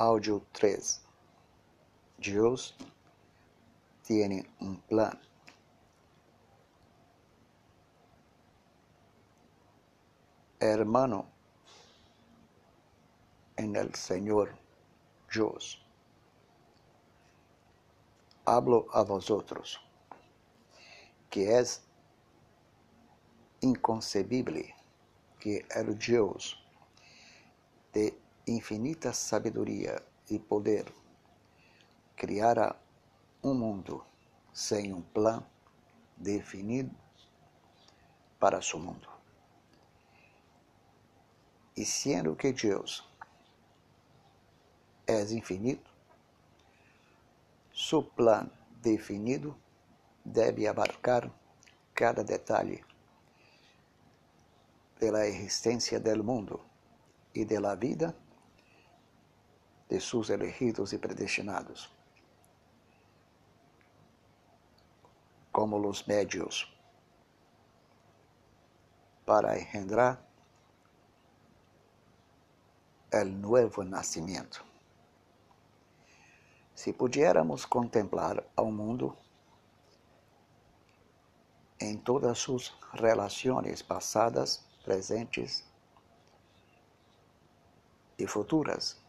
Áudio 3. Deus tiene un plan. Hermano en el Señor Dios. Hablo a vosotros, que es inconcebible que el Dios de infinita sabedoria e poder criara um mundo sem um plano definido para seu mundo. E sendo que Deus é infinito, seu plano definido deve abarcar cada detalhe da existência do mundo e da vida de seus elegidos e predestinados. como os médios para engendrar o novo nascimento. Se pudiéramos contemplar ao mundo em todas suas relações passadas, presentes e futuras,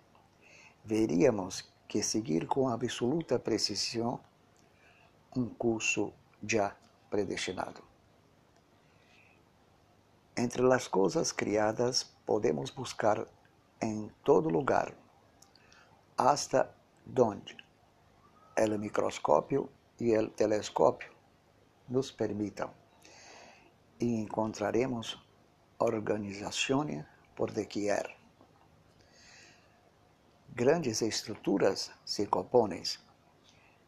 veríamos que seguir com absoluta precisão um curso já predestinado. Entre as coisas criadas, podemos buscar em todo lugar, hasta donde o microscópio e o telescópio nos permitam, e encontraremos organizações por doquier. Grandes estruturas se compõem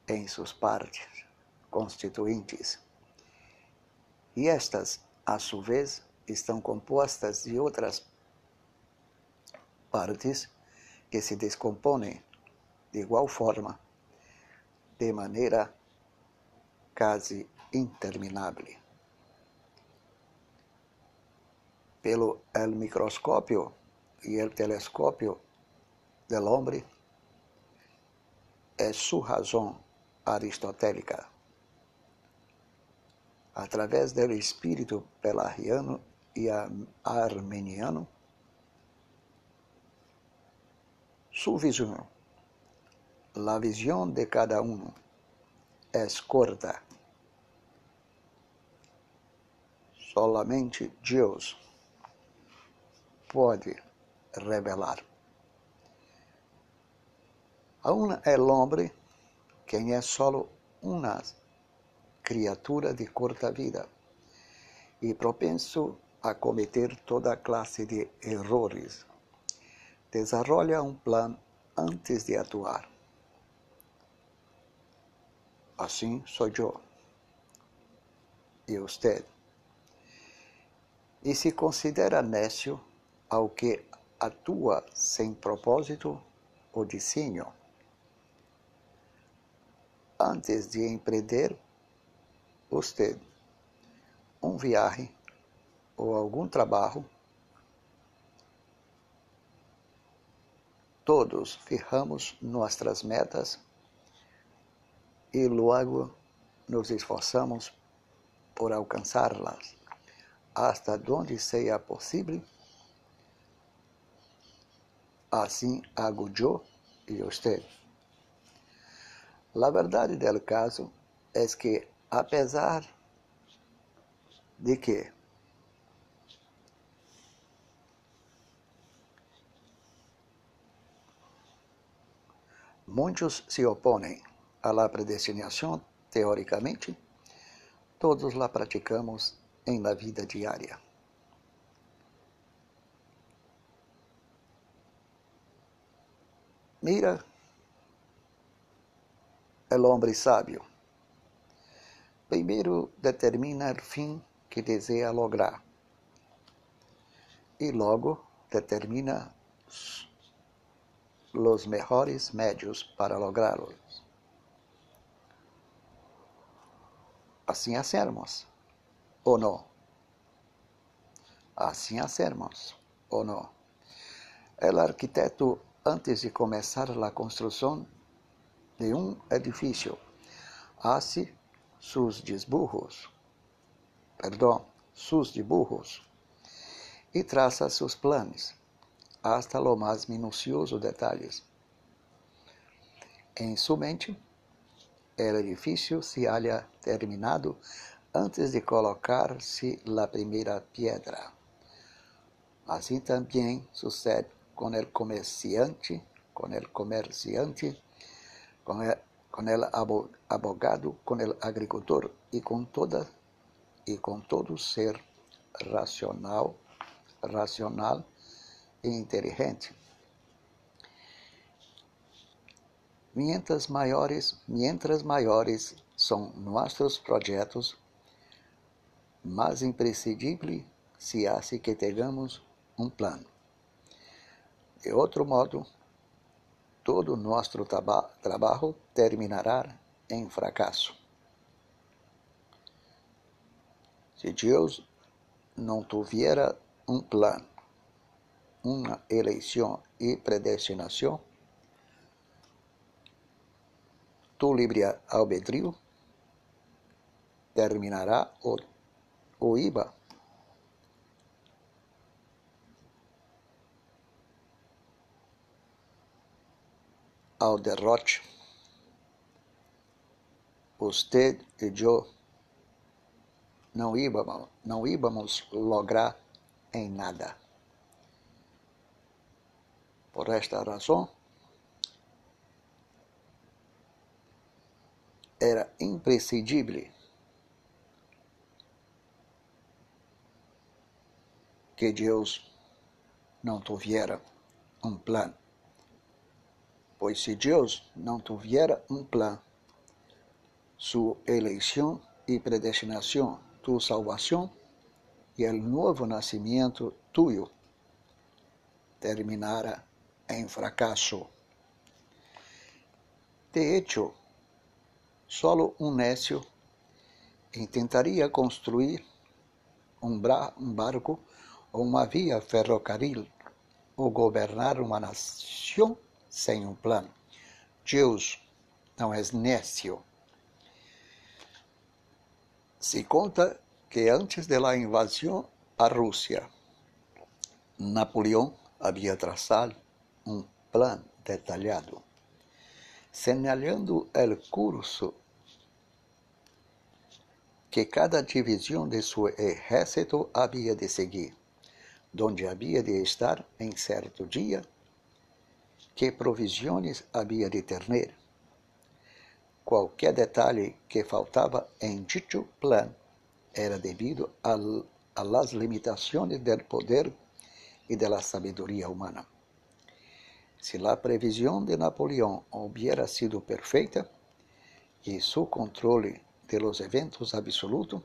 em suas partes constituintes. E estas, a sua vez, estão compostas de outras partes que se descompõem de igual forma, de maneira quase interminável. Pelo el microscópio e el telescópio del hombre, é sua razão aristotélica através do espírito pelarriano e armeniano, sua visão, a visão de cada um é corta. Solamente Deus pode revelar. Aún é homem quem é solo uma criatura de corta vida e propenso a cometer toda classe de errores. Desarrolla um plano antes de atuar. Assim sou eu. E você. E se considera nécio ao que atua sem propósito ou desenho. Antes de empreender você um viagem ou algum trabalho, todos fijamos nossas metas e logo nos esforçamos por alcançá-las hasta onde seja possível. Assim hago eu e você. A verdade do caso é que apesar de que muitos se opõem à la predestinação teoricamente, todos la praticamos em la vida diária. Mira el hombre sábio Primeiro determina o fim que deseja lograr e logo determina os melhores médios para lográ-los. Assim hacemos, ou não? Assim hacemos, ou não? O arquiteto antes de começar a construção de um edifício, hace sus desburros, perdão, sus dibujos, e traça seus planos, hasta lo mais minucioso detalhes. Em sua mente, o edifício se halla terminado antes de colocar-se a primeira pedra. Assim também sucede com o comerciante, com o comerciante, com o abogado, com o agricultor e com toda e com todo ser racional, racional e inteligente. Mientras maiores, mientras maiores são nossos projetos, mais imprescindível se hace que tenhamos um plano. De outro modo, todo nosso traba trabalho terminará em fracasso. Se Deus não tivesse um plano, uma eleição e predestinação, tu livre albedrío terminará o, o IBA ao derrote. Você e eu não íbamos, não íbamos lograr em nada. Por esta razão, era imprescindível que Deus não tivesse um plano. Pois se Deus não tivesse um plano, sua eleição e predestinação, tu salvação e o novo nascimento tuyo terminara em fracasso. De hecho, solo um necio intentaria construir um, barco ou uma via ferrocarril ou governar uma nação sem um plano. Deus não é nécio. Se conta que antes da invasão à Rússia, Napoleão havia traçado um plano detalhado, señalando o curso que cada divisão de seu exército havia de seguir, onde havia de estar em certo dia que provisões havia de ter. Qualquer detalhe que faltava em dito plano era devido a las limitações do poder e da sabedoria humana. Se a previsão de Napoleão hubiera sido perfeita e seu controle de los eventos absoluto,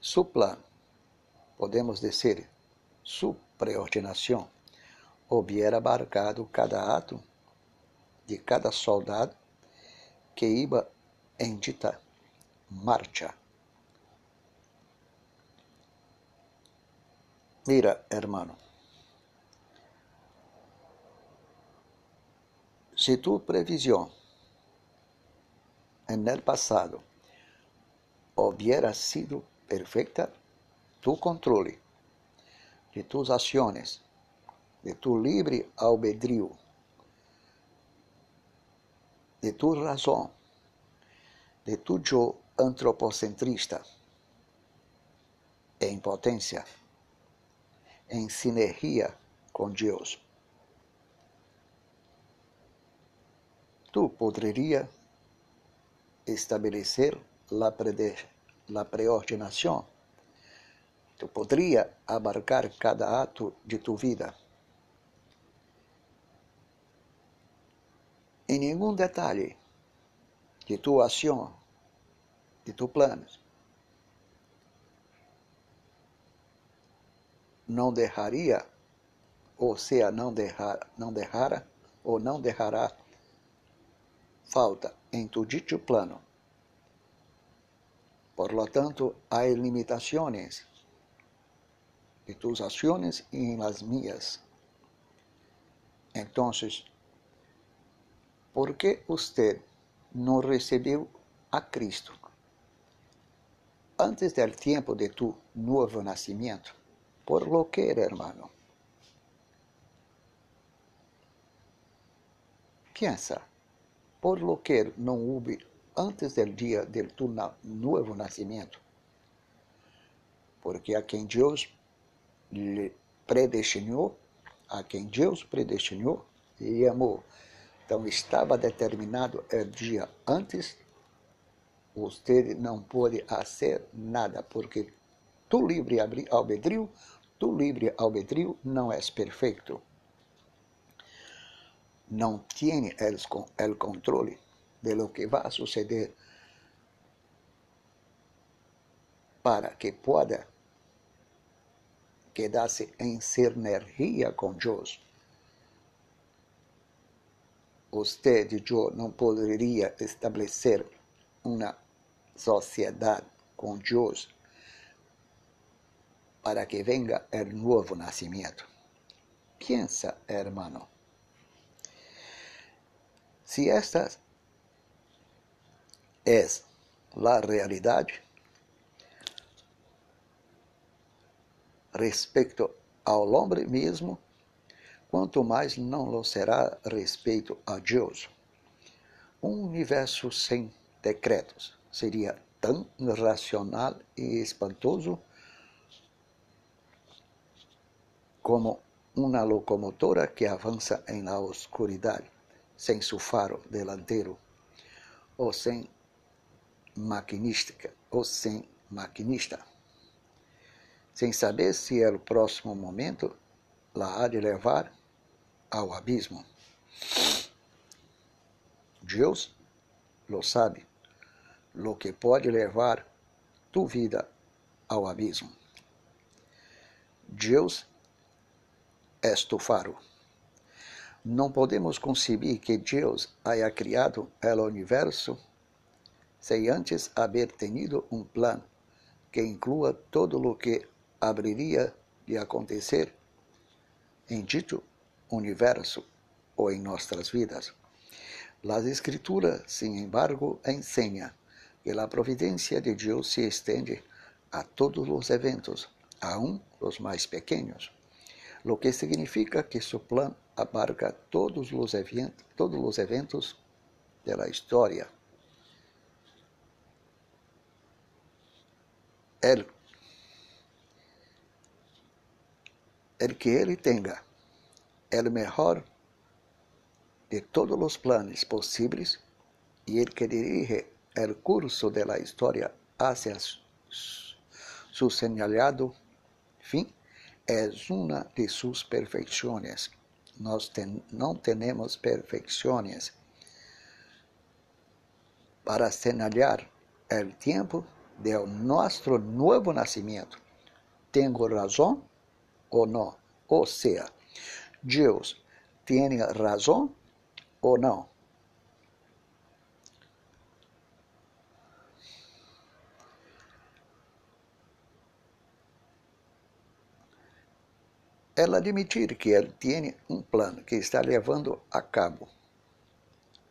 su plan, podemos dizer, su preordinação, hubiera abarcado cada ato de cada soldado que iba em dita marcha. Mira, hermano, se tu previsión en el pasado hubiera sido perfecta, tu controle de tus ações de tu livre albedrío, de tu razão, de tu antropocentrista, em potência, em sinergia com Deus. Tu poderia estabelecer la, la preordinação. Tu poderia abarcar cada ato de tu vida em nenhum detalhe de tua ação, de tu planos. Não deixaria, ou seja, não, deixar, não deixara, ou não deixará falta em tu dito plano. Por lo tanto, há limitações de tus ações e em las minhas. Entonces, ¿por qué usted no recibió a Cristo antes del tiempo de tu nuevo nacimiento? Por lo que, hermano. Piensa, por lo que não houve antes del dia de tu novo nascimento. Porque a quem Deus predestinou, a quem Deus predestinou e amou. Então estava determinado o dia antes, você não pode fazer nada, porque tu livre albedrio, tu livre albedrio não é perfeito. Não tem o controle de lo que vai suceder para que pueda quedarse em sinergia com Deus. Você e eu não poderia estabelecer uma sociedade com Deus para que venga o novo nascimento. Pensa, hermano. Se esta é a realidade, respeito ao homem mesmo, quanto mais não lo será respeito a Deus. Um universo sem decretos seria tão irracional e espantoso como uma locomotora que avança em la oscuridade, sem seu faro delantero, ou sem maquinística, ou sem maquinista sem saber se é o próximo momento lá há de levar ao abismo. Deus lo sabe, lo que pode levar tu vida ao abismo. Deus é tu faro. Não podemos conceber que Deus haya criado o universo sem antes haver tenido um plano que inclua todo o que haveria de acontecer em dito universo ou em nossas vidas. Las Escrituras, sin embargo, enseña que a providência de Deus se estende a todos os eventos, aun os mais pequenos, lo que significa que su plan abarca todos os eventos, todos os eventos de la história. El el que ele tenha o melhor de todos os planos possíveis e el que dirige o curso de la historia hacia su señalado fim é uma de suas perfeições. Nós ten, não temos perfeições para señalar o tempo de nosso novo nascimento. Tenho razão? ou não. Ou seja, Deus tem razão ou não. Ela admitir que ele tem um plano que está levando a cabo.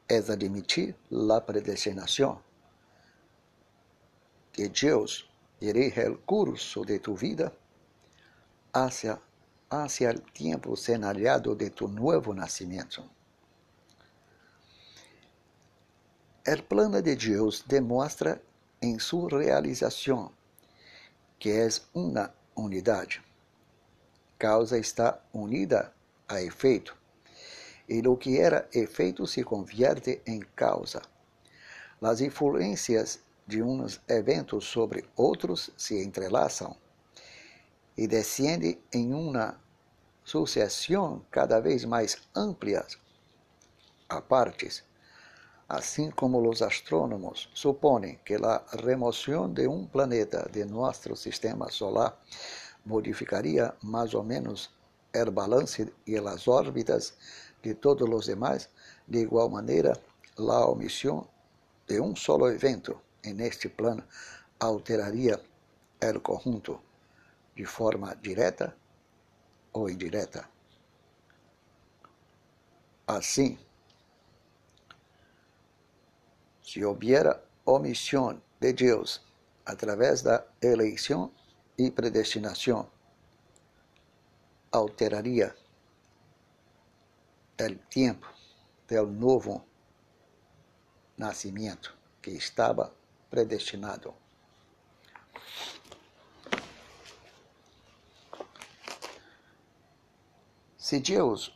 É admitir a predestinação. Que Deus dirige o curso de tu vida hacia, hacia el tiempo señalado de tu nuevo nacimiento. El plano de Deus demonstra em sua realização que é uma unidade. Causa está unida a efeito, e o que era efeito se convierte em causa. As influências de uns eventos sobre outros se entrelaçam e descende em uma sucessão cada vez mais ampla a partes, assim como os astrônomos supõem que a remoção de um planeta de nosso sistema solar modificaria mais ou menos o balance e as órbitas de todos os demais, de igual maneira, a omissão de um solo evento en este plano alteraria o conjunto de forma direta ou indireta. Assim, se hubiera omisión de Deus através da eleição e predestinação, alteraria o tempo do novo nascimento que estava predestinado. Se Deus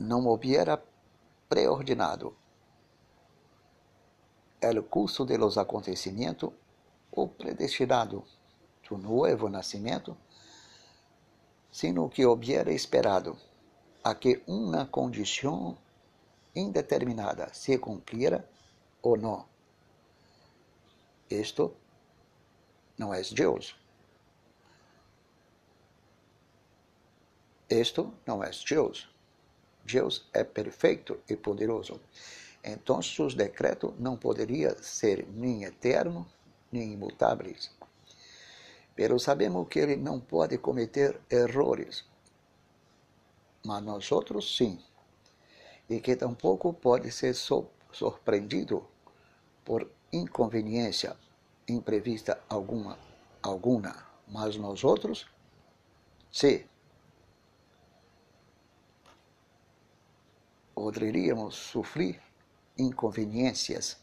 não hubiera preordinado o curso de los acontecimentos ou predestinado do novo nascimento, sino que hubiera esperado a que uma condição indeterminada se cumpriera ou não. Isto não é Deus. Isto não é Deus. Deus é perfeito e poderoso. Então, seus decretos não poderiam ser nem eternos, nem imutáveis. Pero sabemos que ele não pode cometer errores. Mas nós outros sim. E que tampouco pode ser surpreendido por inconveniência imprevista alguma, alguma. Mas nós outros, sim. Poderíamos sofrer inconveniências.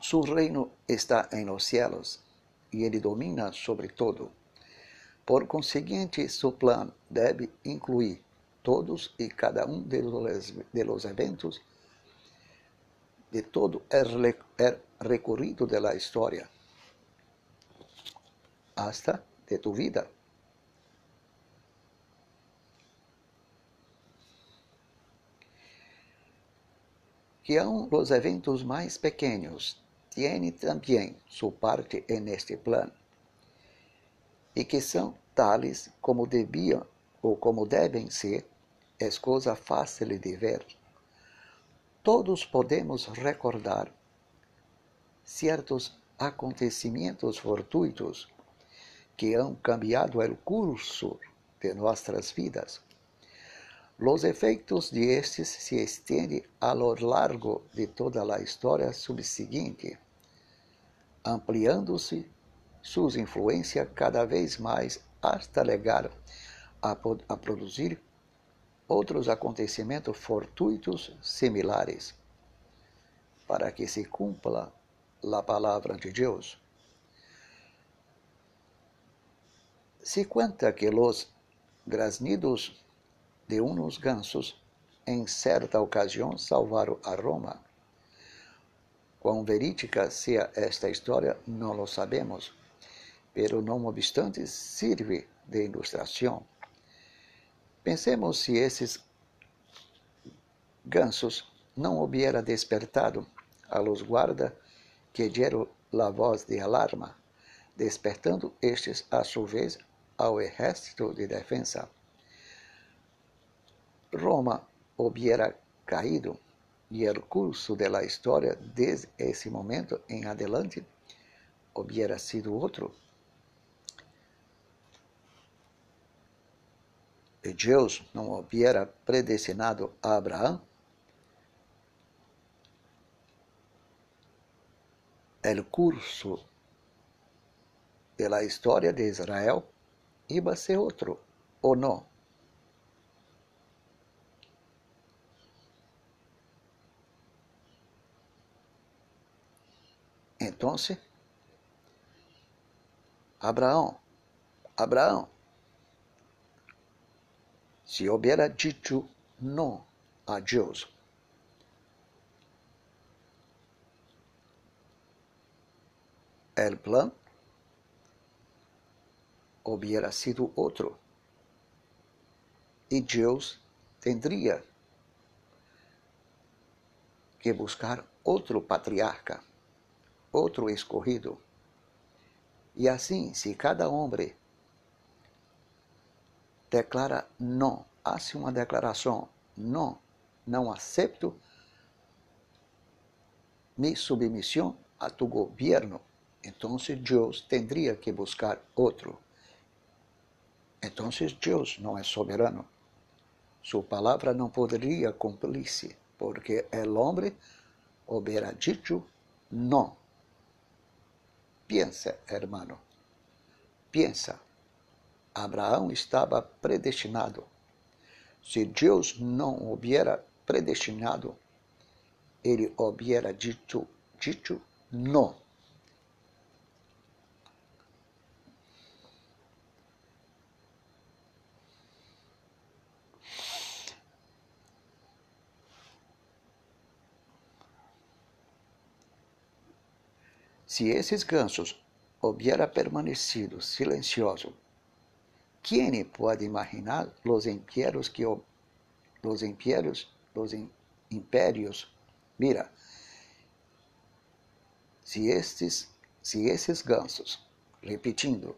Su reino está em los cielos e ele domina sobre todo. Por conseguinte, su plan deve incluir todos e cada um de los, de los eventos de todo el recorrido de la historia, hasta de tu vida. Que aun los eventos mais pequenos tienen também sua parte en este plan, e que são tales como deviam ou como devem ser, é coisa fácil de ver. Todos podemos recordar certos acontecimentos fortuitos que han cambiado o curso de nossas vidas Los efeitos de estes se estendem a lo largo de toda a história subseguinte, ampliando-se sua influência cada vez mais hasta legar a, a produzir outros acontecimentos fortuitos similares, para que se cumpla a palavra de Deus. Se conta que os graznidos de uns gansos, em certa ocasião salvaram a Roma. Quão verídica seja esta história, não lo sabemos, pero não obstante serve de ilustração. Pensemos se esses gansos não hubiera despertado a los guarda que deram a voz de alarma, despertando estes a sua vez ao exército de defesa. Roma hubiera caído e o curso de la historia desde esse momento em adelante hubiera sido outro. E Deus não hubiera predestinado a Abraão o curso de la história de Israel iba a ser outro, ou não? Então, Abraão, Abraão, se hubiera dicho não a Deus, el plan hubiera sido outro. E Deus tendría que buscar outro patriarca outro escorrido. E assim, se cada homem declara não, hace uma declaração, não, não acepto mi submissão a tu governo, então Deus teria que buscar outro. Então Deus não é soberano. Sua palavra não poderia cumprir-se, porque o homem hubiera dicho não. Pensa, hermano. Pensa. Abraão estava predestinado. Se Deus não hubiera predestinado, ele hubiera dito, dito não. Se esses gansos hubiera permanecido silencioso, quem pode imaginar os impérios que os impérios, os impérios, mira, se estes, se esses gansos, repetindo,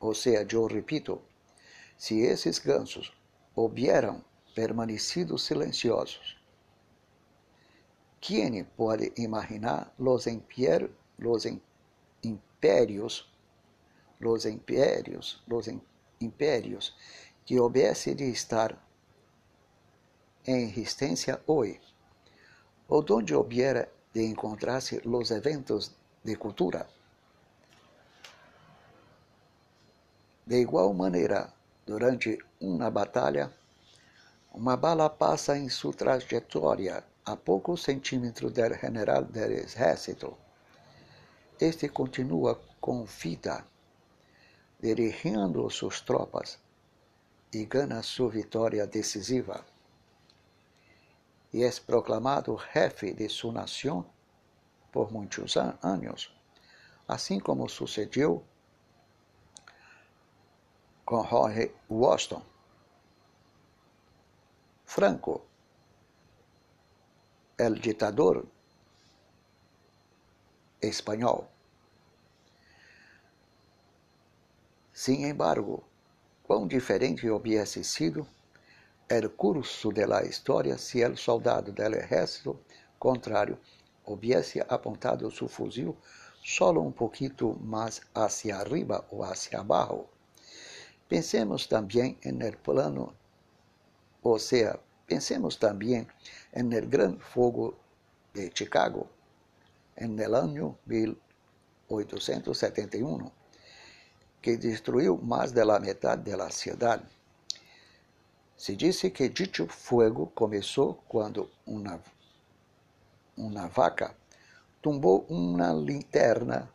ou seja, eu repito, se esses gansos hubieran permanecido silenciosos, quem pode imaginar los, los impérios, los impérios, los impérios que houvesse de estar em existência hoje, ou onde houvera de encontrar-se os eventos de cultura? De igual maneira, durante uma batalha, uma bala passa em sua trajetória a poucos centímetros do general do exército. Este continua com vida, dirigindo suas tropas e ganha sua vitória decisiva. E é proclamado jefe de sua nação por muitos anos, assim como sucedeu com Jorge Washington. Franco el ditador espanhol. Sin embargo, quão diferente hubiese sido el curso de la historia si el soldado del ejército contrario hubiese apontado su fusil solo un poquito más hacia arriba o hacia abajo. Pensemos también en el plano, o sea, pensemos también en el gran fuego de Chicago en el año 1871, que destruiu mais de la metade de la ciudad. Se disse que dicho fuego começou quando uma, uma vaca tumbou uma linterna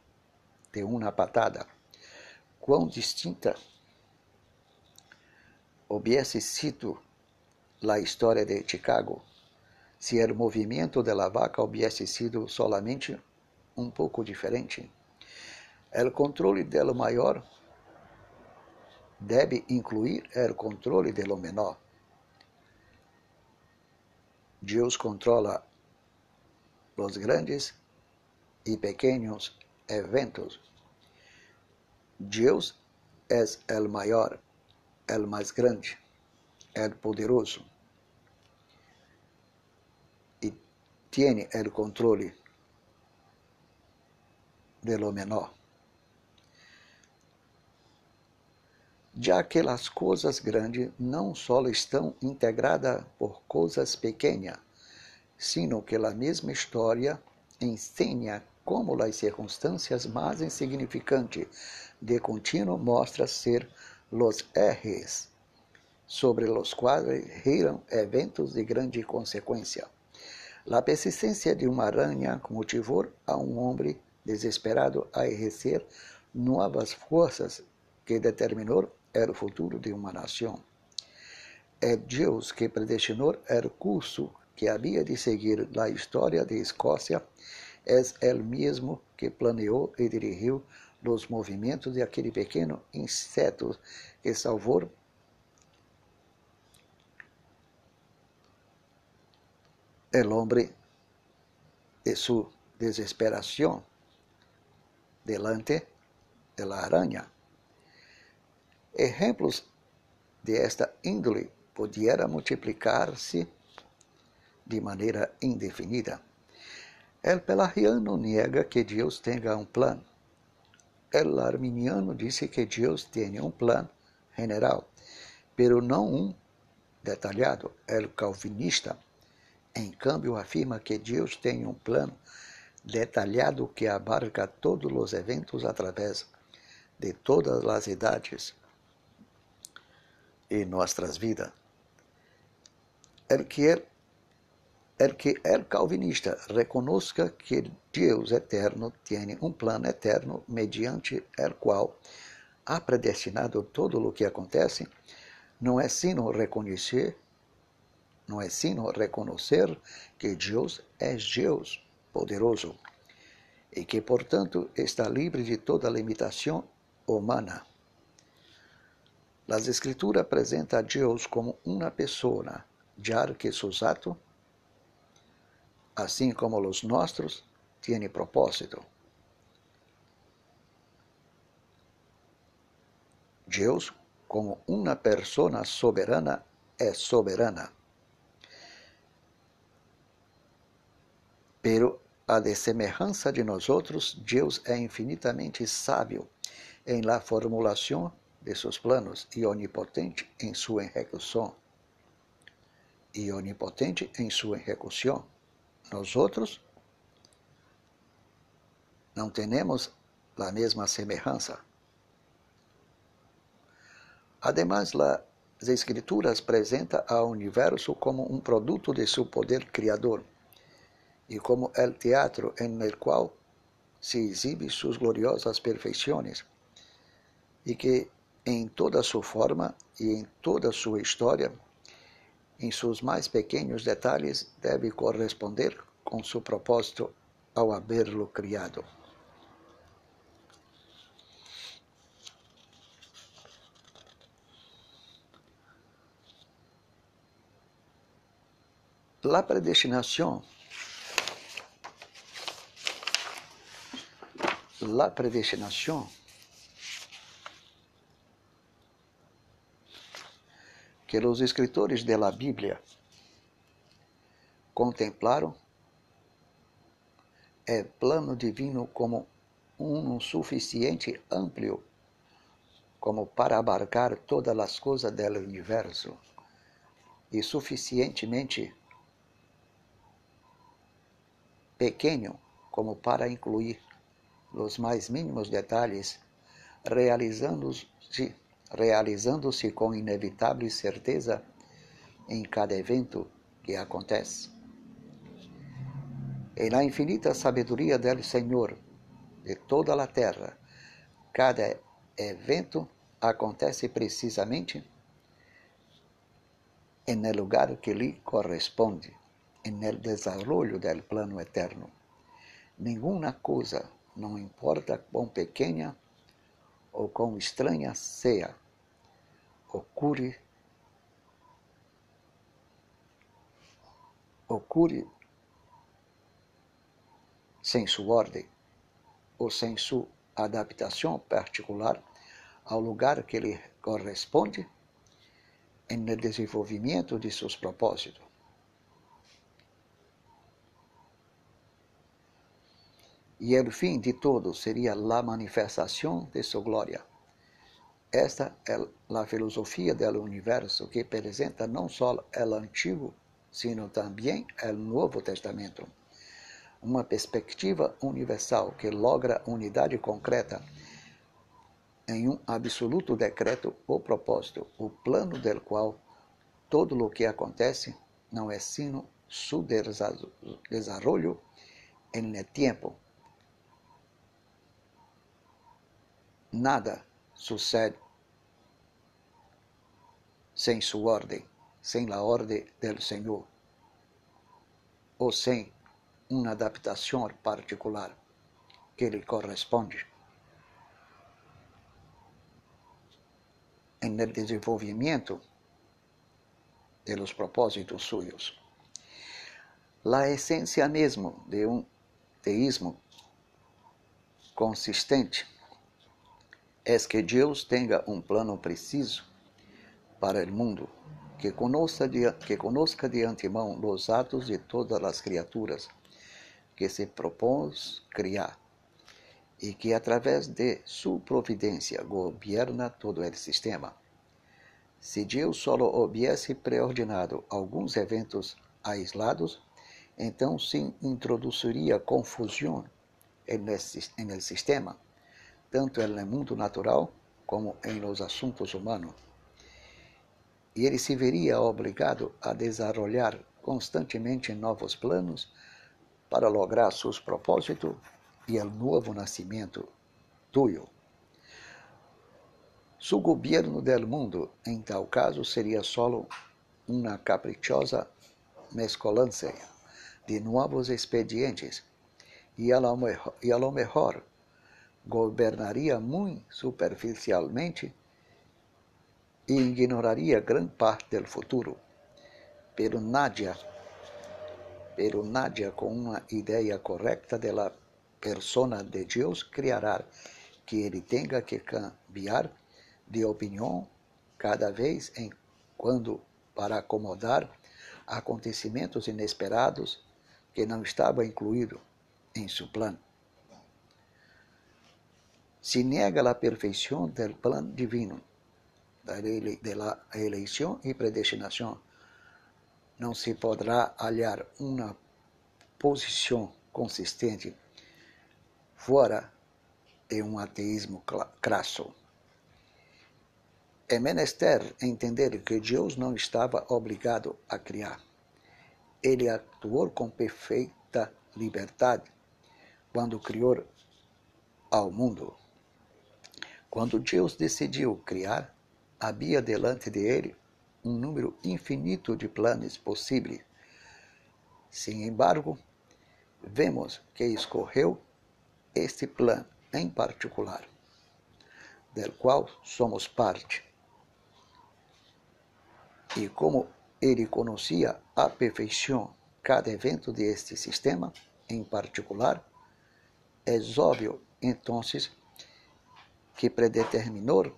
de uma patada. Quão distinta houvesse sido a história de Chicago se o movimento da vaca hubiese sido solamente um pouco diferente. O controle do maior deve incluir o controle do menor. Deus controla os grandes e pequenos eventos. Deus é o maior, o mais grande, o poderoso. Tiene el control de lo menor. Já que as coisas grandes não só estão integradas por coisas pequenas, sino que a mesma história ensina como as circunstâncias mais insignificantes de contínuo mostram ser los ejes sobre los quais giram eventos de grande consequência. La persistencia de uma aranha motivou a um homem desesperado a exercer novas forças que determinou o futuro de uma nação. É Deus que predestinou o curso que havia de seguir a história de Escócia, é Ele mesmo que planeou e dirigiu os movimentos de aquele pequeno inseto que salvou el hombre de su desesperación delante de la araña. Ejemplos de esta índole pudieran multiplicar-se de maneira indefinida. El pelagiano nega que Deus tenha um plano. el arminiano dice que Dios tiene un plan general, pero no un detallado. El calvinista, em cambio, afirma que Deus tem um plano detalhado que abarca todos os eventos através de todas as idades em nossas vidas. El que el, el que el calvinista reconozca que Deus eterno tem um plano eterno mediante el qual ha predestinado todo o que acontece, não é sino reconhecer, não é sino reconhecer que Deus é Deus poderoso e que, portanto, está livre de toda limitação humana. As Escrituras apresentam a Deus como uma pessoa, já que seus atos, assim como os nossos, têm propósito. Deus como uma persona soberana é soberana. Pero a de semelhança de nós outros, Deus é infinitamente sábio em la formulação de seus planos e onipotente em sua execução. E onipotente em sua execução. Nós outros não temos a mesma semelhança. Además, las escrituras presentan ao universo como um produto de seu poder criador e como el teatro en el cual se exhibe suas gloriosas perfeições e que em toda sua forma e em toda sua história, em seus mais pequenos detalhes, deve corresponder com seu propósito ao haberlo criado. La predestinación, la predestinación que os escritores de la Bíblia contemplaram é plano divino como um suficiente amplio como para abarcar todas as coisas do universo e suficientemente pequeno como para incluir os mais mínimos detalhes, realizando-se realizando com inevitável certeza em cada evento que acontece. E na infinita sabedoria do Senhor de toda a terra, cada evento acontece precisamente no lugar que lhe corresponde el desarrollo del plano eterno. Ninguna cosa, não importa quão pequena ou quão estranha seja, ocorre, ocorre sem sua ordem ou sem sua adaptação particular ao lugar que lhe corresponde no desenvolvimento de seus propósitos. E o fim de todo seria a manifestação de sua glória. Esta é a filosofia do universo que apresenta não só o Antigo, sino também o Novo Testamento. Uma perspectiva universal que logra unidade concreta em um absoluto decreto ou propósito, o plano del qual todo o que acontece não é sino su desarrollo en el tiempo Nada sucede sem sua ordem, sem a ordem do Senhor, ou sem uma adaptação particular que lhe corresponde. El desenvolvimento de los propósitos suyos. La essência mesmo de um teísmo consistente é que Deus tenha um plano preciso para o mundo, que conosca de, que conosca de antemão os atos de todas as criaturas que se propôs criar, e que através de sua providência governa todo o sistema. Se Deus solo houvesse preordinado alguns eventos aislados, então se introduziria confusão no sistema, tanto no mundo natural como em los assuntos humanos. E ele se veria obrigado a desenvolver constantemente novos planos para lograr seus propósitos e o novo nascimento tuyo. Su governo del mundo, em tal caso, seria solo uma caprichosa mescolança de novos expedientes e a lo mejor, e a lo mejor governaria muito superficialmente e ignoraria grande parte do futuro. Pero Nadia pero Nadia com uma ideia correta da persona de Deus criará que ele tenha que cambiar de opinião cada vez em quando para acomodar acontecimentos inesperados que não estavam incluídos em seu plano. Se nega a perfeição do plano divino, da eleição e predestinação, não se poderá hallar uma posição consistente fora de um ateísmo crasso. É menester entender que Deus não estava obrigado a criar. Ele atuou com perfeita liberdade quando criou ao mundo. Quando Deus decidiu criar, havia delante de ele um número infinito de planos possíveis. Sem embargo, vemos que escorreu este plano em particular, del qual somos parte. E como ele conhecia a perfeição cada evento deste sistema em particular, é óbvio, então, que predeterminou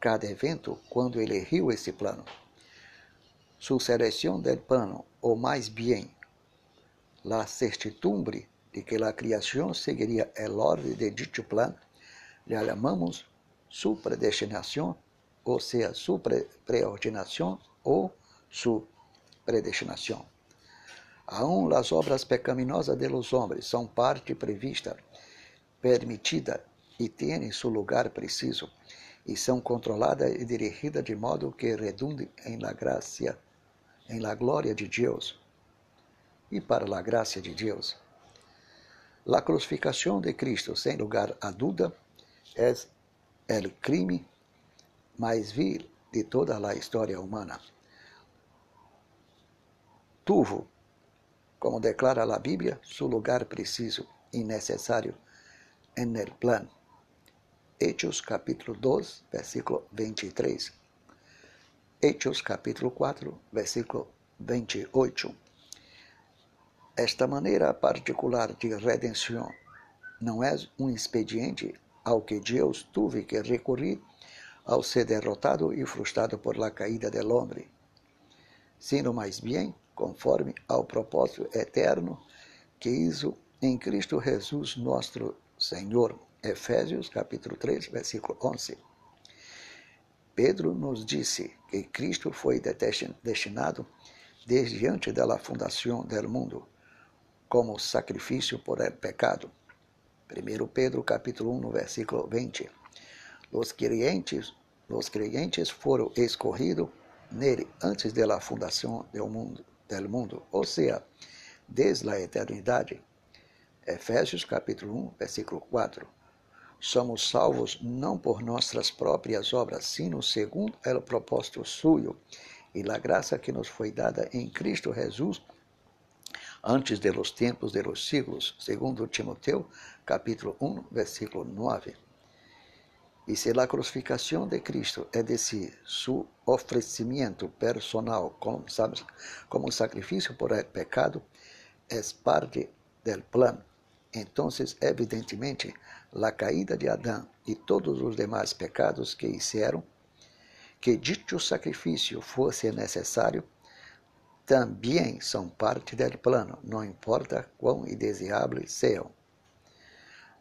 cada evento quando ele riu esse plano. Su selección del plano, o más bien la certidumbre de que la creación seguiría el orden de dicho plan, le llamamos su predestinación, o sea, su pre preordinación o su predestinación. Aún las obras pecaminosas de los hombres son parte prevista, permitida e têm seu lugar preciso, e são controladas e dirigidas de modo que redunde em la gracia em la glória de Deus e para la graça de Deus. La crucificação de Cristo, sem lugar a dúvida, é o crime mais vil de toda a história humana. Tuvo, como declara a Bíblia, seu lugar preciso e necessário en el plan. Hechos capítulo 2, versículo 23. Hechos capítulo 4, versículo 28. Esta maneira particular de redenção não é um expediente ao que Deus teve que recorrer ao ser derrotado e frustrado por la caída del hombre, sino mais bem conforme ao propósito eterno que hizo em Cristo Jesus nosso Senhor. Efésios capítulo 3, versículo 11. Pedro nos disse que Cristo foi destinado desde antes da fundação do mundo como sacrifício por pecado. 1 Pedro capítulo 1, versículo 20. Os crentes, os crentes foram escorridos nele antes da fundação do mundo, do mundo, ou seja, desde a eternidade. Efésios capítulo 1, versículo 4 somos salvos não por nossas próprias obras, sino segundo o propósito suyo e a graça que nos foi dada em Cristo Jesus antes de los tempos de los siglos, segundo Timoteo, capítulo 1, versículo 9. E se a crucificação de Cristo, é decir, su oferecimento personal como, como sacrifício por el pecado, é parte del plano então, evidentemente, a caída de Adão e todos os demais pecados que hicieron, que dito sacrifício fosse necessário, também são parte do plano, não importa quão indeseáveis sejam.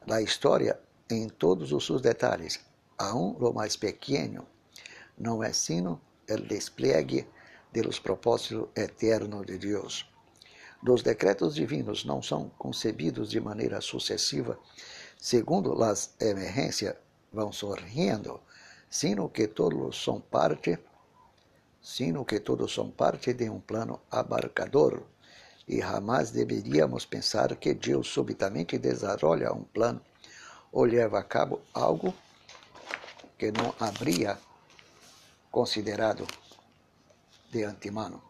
A história em todos os seus detalhes, aun lo mais pequeno, não é sino o despliegue de los propósitos eternos de Deus. Os decretos divinos não são concebidos de maneira sucessiva, segundo as emergências vão surgindo, sino que todos são parte, sino que todos são parte de um plano abarcador, e jamais deveríamos pensar que Deus subitamente desenvolve um plano ou leva a cabo algo que não habría considerado de antemano.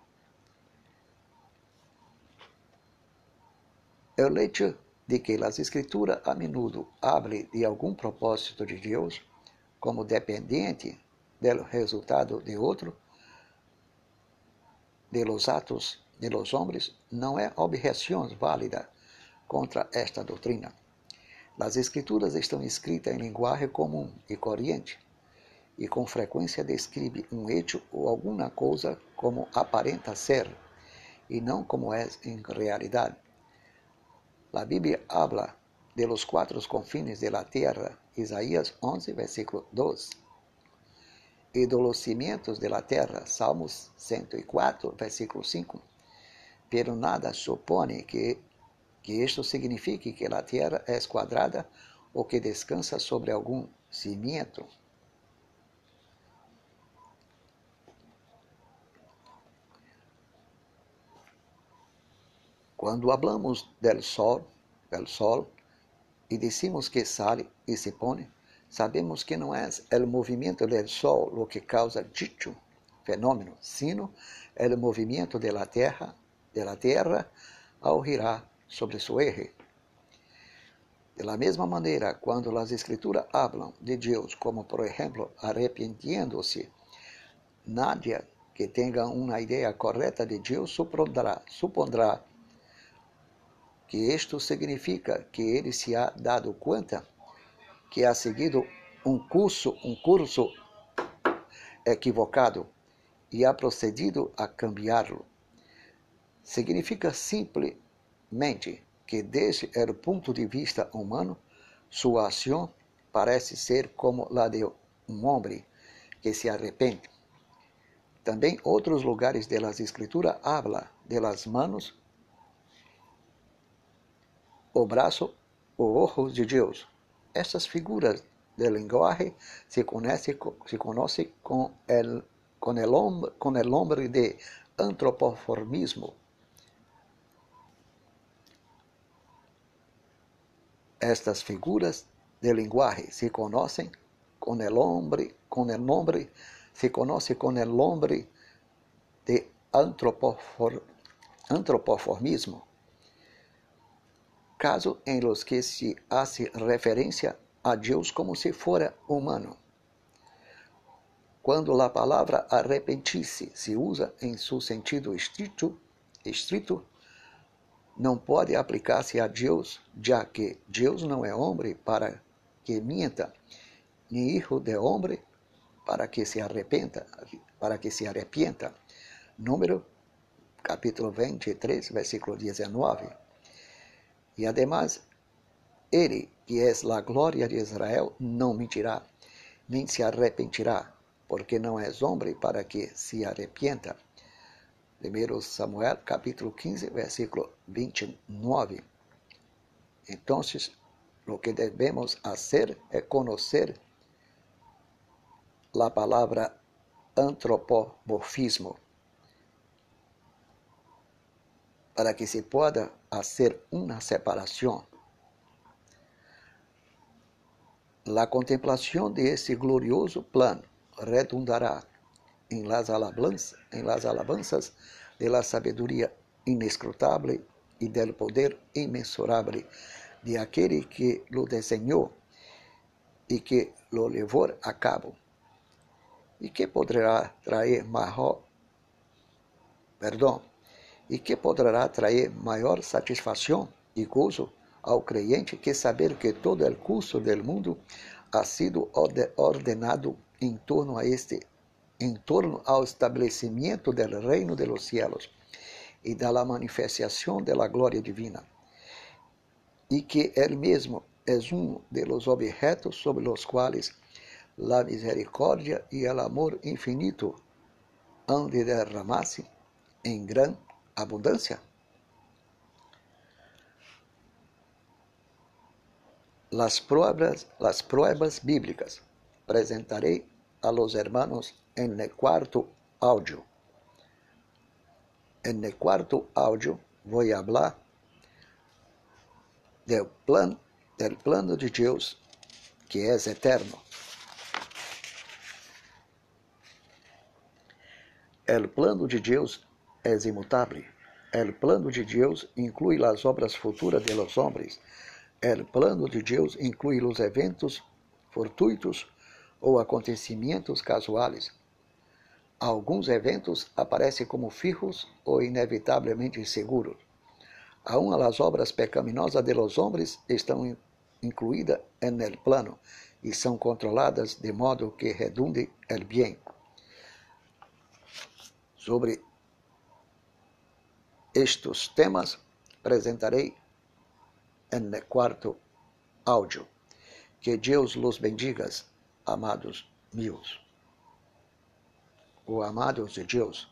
O hecho de que as Escrituras a menudo hablen de algum propósito de Deus como dependente do resultado de outro, de los atos de los hombres, não é objeção válida contra esta doutrina. As escrituras estão escritas em linguagem comum e corrente, e com frequência descreve um hecho ou alguma coisa como aparenta ser, e não como é em realidade. A Bíblia habla de los quatro confines de la tierra, Isaías 11, versículo 2, e de los cimientos de la terra, Salmos 104, versículo 5. Pero nada supone que que isto signifique que a terra é quadrada ou que descansa sobre algum cimento. Quando hablamos del sol, del sol, e decimos que sale e se pone, sabemos que não é o movimento del sol o que causa dicho fenômeno, sino o movimento de la terra, de la terra ao girar sobre su eje. De la maneira, quando as escrituras hablam de Deus como, por exemplo, arrepentiendo-se, nadie que tenha uma ideia correta de Deus supondrá, supondrá que isto significa que ele se ha dado conta que ha seguido um curso, um curso equivocado e ha procedido a cambiá-lo. Significa simples mente que, desde o ponto de vista humano, sua ação parece ser como a de um homem que se arrepende. Também outros lugares de las Escrituras habla de las manos, o braço, o ojo de Deus. Estas figuras de linguagem se conhece, se conhece com el, com el, com el nombre de antropoformismo Estas figuras de lenguaje se conocen con el nombre, con el nombre, se conoce con el nombre de antropofor, antropoformismo, caso em los que se hace referência a Deus como se fora humano. Quando a palavra arrepentir-se se usa em seu sentido estrito, estrito não pode aplicar-se a Deus, já que Deus não é homem para que minta, nem hijo de homem para que se arrependa, para que se arrepienta. Número capítulo 23, versículo 19. E además, ele, que é a glória de Israel, não mentirá, nem se arrepentirá, porque não és homem para que se arrepienta. 1 Samuel capítulo 15, versículo 29. Então, o que devemos fazer é conhecer a palavra antropomorfismo para que se pueda fazer uma separação. A contemplação de esse glorioso plano redundará em las alabanzas, em las alabanzas de la sabedoria inescrutável e del poder imensurável de aquele que lo desenhou e que lo levou a cabo. E que poderá trazer maior, perdão, e que poderá trazer maior satisfação e gozo ao creyente que saber que todo o curso do mundo ha sido ordenado em torno a este em torno ao estabelecimento do reino de los cielos e da manifestação de la glória divina, e que Ele mesmo es uno de los objetos sobre los cuales la misericordia y el amor infinito han de derramarse en gran abundancia. Las pruebas, las pruebas bíblicas presentaré a los hermanos en el cuarto audio. En el cuarto audio voy a hablar del, plan, del plano de Deus que é eterno. El plano de Deus é imutável. El plano de Deus inclui as obras futuras de los hombres. El plano de Deus inclui os eventos fortuitos ou acontecimentos casuais. Alguns eventos aparecem como fijos ou inevitavelmente seguros. Aún as obras pecaminosas de los hombres estão incluídas en el plano e são controladas de modo que redunde el bien. Sobre estes temas apresentarei en el quarto áudio. Que Deus los bendiga, amados meus. O amados de Deus